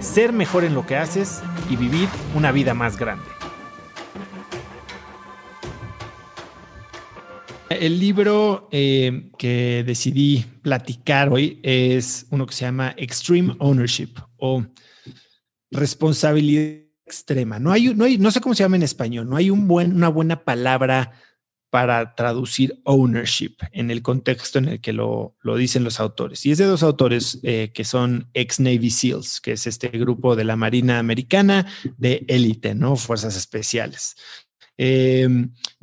ser mejor en lo que haces y vivir una vida más grande. El libro eh, que decidí platicar hoy es uno que se llama Extreme Ownership o responsabilidad extrema. No hay, no hay, no sé cómo se llama en español, no hay un buen, una buena palabra para traducir ownership en el contexto en el que lo, dicen los autores. Y es de dos autores eh, que son ex Navy SEALs, que es este grupo de la Marina Americana de élite, ¿no? Fuerzas especiales. Eh,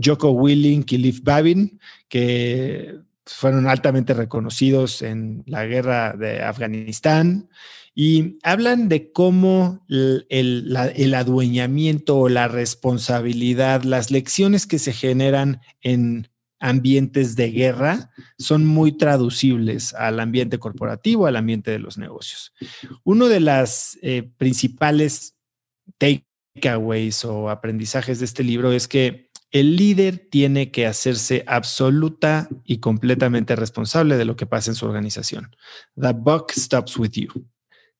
Joko Willing y Liv Babin, que fueron altamente reconocidos en la guerra de Afganistán y hablan de cómo el, adueñamiento o la responsabilidad, las lecciones que se generan en ambientes de guerra son muy traducibles al ambiente corporativo, al ambiente de los negocios. Uno de las eh, principales takeaways o aprendizajes de este libro es que el líder tiene que hacerse absoluta y completamente responsable de lo que pasa en su organización. The buck stops with you.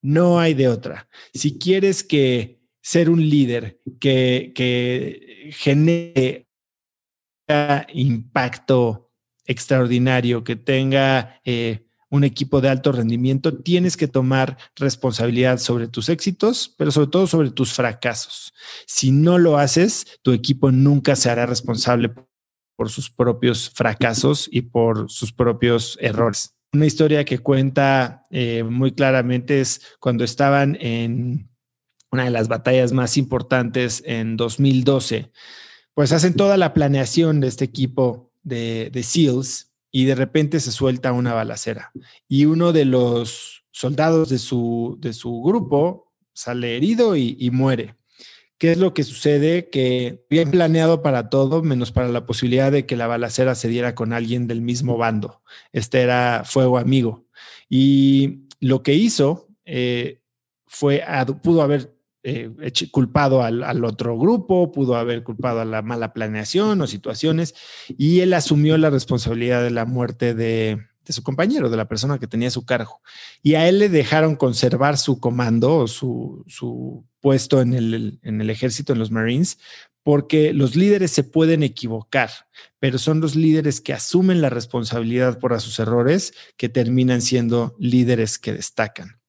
No hay de otra. Si quieres que ser un líder que, genere impacto extraordinario, que tenga eh, un equipo de alto rendimiento, tienes que tomar responsabilidad sobre tus éxitos, pero sobre todo sobre tus fracasos. Si no lo haces, tu equipo nunca se hará responsable por sus propios fracasos y por sus propios errores. Una historia que cuenta eh, muy claramente es cuando estaban en una de las batallas más importantes en 2012, pues hacen toda la planeación de este equipo de, SEALs y de repente se suelta una balacera. Y uno de los soldados de su, de su grupo sale herido y muere. ¿Qué es lo que sucede? Que bien planeado para todo, menos para la posibilidad de que la balacera se diera con alguien del mismo bando. Este era fuego amigo. Y lo que hizo eh, fue, pudo haber eh, culpado al, al, otro grupo, pudo haber culpado a la mala planeación o situaciones, y él asumió la responsabilidad de la muerte de, de su compañero, de la persona que tenía su cargo. Y a él le dejaron conservar su comando o su, su puesto en el, en el ejército, en los Marines, porque los líderes se pueden equivocar, pero son los líderes que asumen la responsabilidad por sus errores que terminan siendo líderes que destacan.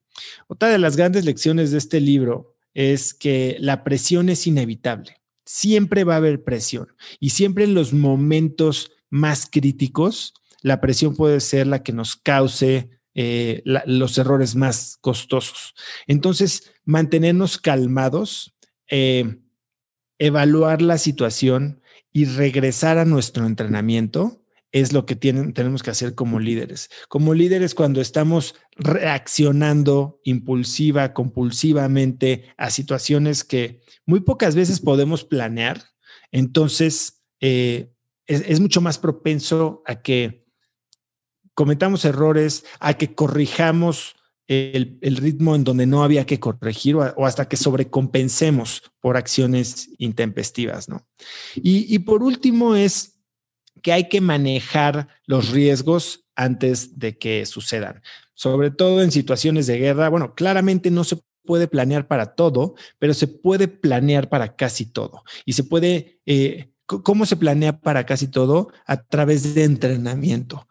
Otra de las grandes lecciones de este libro es que la presión es inevitable. Siempre va a haber presión y siempre en los momentos más críticos la presión puede ser la que nos cause eh, los errores más costosos. Entonces, mantenernos calmados, eh, evaluar la situación y regresar a nuestro entrenamiento es lo que tenemos que hacer como líderes. Como líderes, cuando estamos reaccionando impulsiva, compulsivamente a situaciones que muy pocas veces podemos planear, entonces eh, es, mucho más propenso a que cometamos errores, a que corrijamos el, ritmo en donde no había que corregir o, hasta que sobrecompensemos por acciones intempestivas, ¿no? Y, por último es que hay que manejar los riesgos antes de que sucedan, sobre todo en situaciones de guerra. Bueno, claramente no se puede planear para todo, pero se puede planear para casi todo. Y se puede, eh, ¿cómo se planea para casi todo? A través de entrenamiento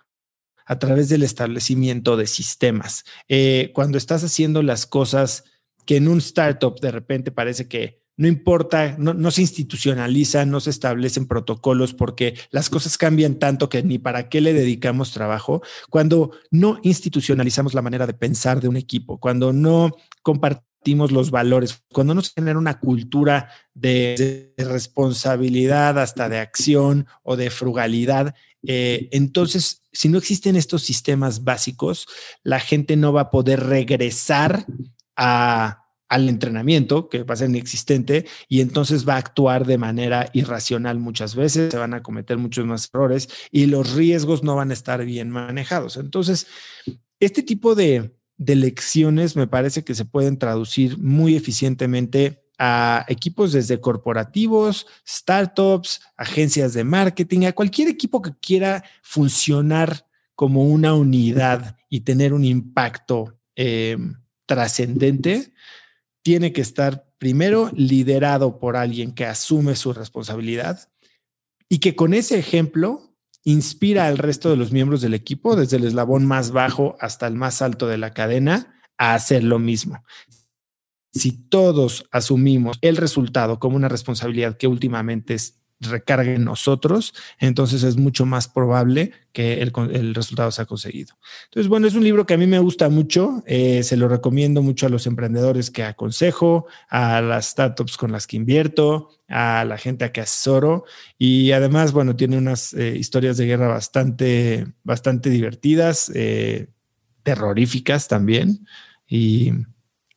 a través del establecimiento de sistemas. Eh, cuando estás haciendo las cosas que en un startup de repente parece que no importa, no, se institucionalizan, no se establecen protocolos porque las cosas cambian tanto que ni para qué le dedicamos trabajo. Cuando no institucionalizamos la manera de pensar de un equipo, cuando no compartimos los valores, cuando no se genera una cultura de, responsabilidad, hasta de acción o de frugalidad, eh, entonces si no existen estos sistemas básicos, la gente no va a poder regresar al entrenamiento, que va a ser inexistente, y entonces va a actuar de manera irracional muchas veces, se van a cometer muchos más errores y los riesgos no van a estar bien manejados. Entonces, este tipo de, de lecciones me parece que se pueden traducir muy eficientemente a equipos desde corporativos, startups, agencias de marketing, a cualquier equipo que quiera funcionar como una unidad y tener un impacto eh, trascendente, tiene que estar primero liderado por alguien que asume su responsabilidad y que con ese ejemplo inspira al resto de los miembros del equipo, desde el eslabón más bajo hasta el más alto de la cadena, a hacer lo mismo. Si todos asumimos el resultado como una responsabilidad que últimamente es recargue en nosotros, entonces es mucho más probable que el, resultado sea conseguido. Entonces, bueno, es un libro que a mí me gusta mucho, eh, se lo recomiendo mucho a los emprendedores que aconsejo, a las startups con las que invierto, a la gente a que asesoro y además, bueno, tiene unas eh, historias de guerra bastante, bastante divertidas, eh, terroríficas también y,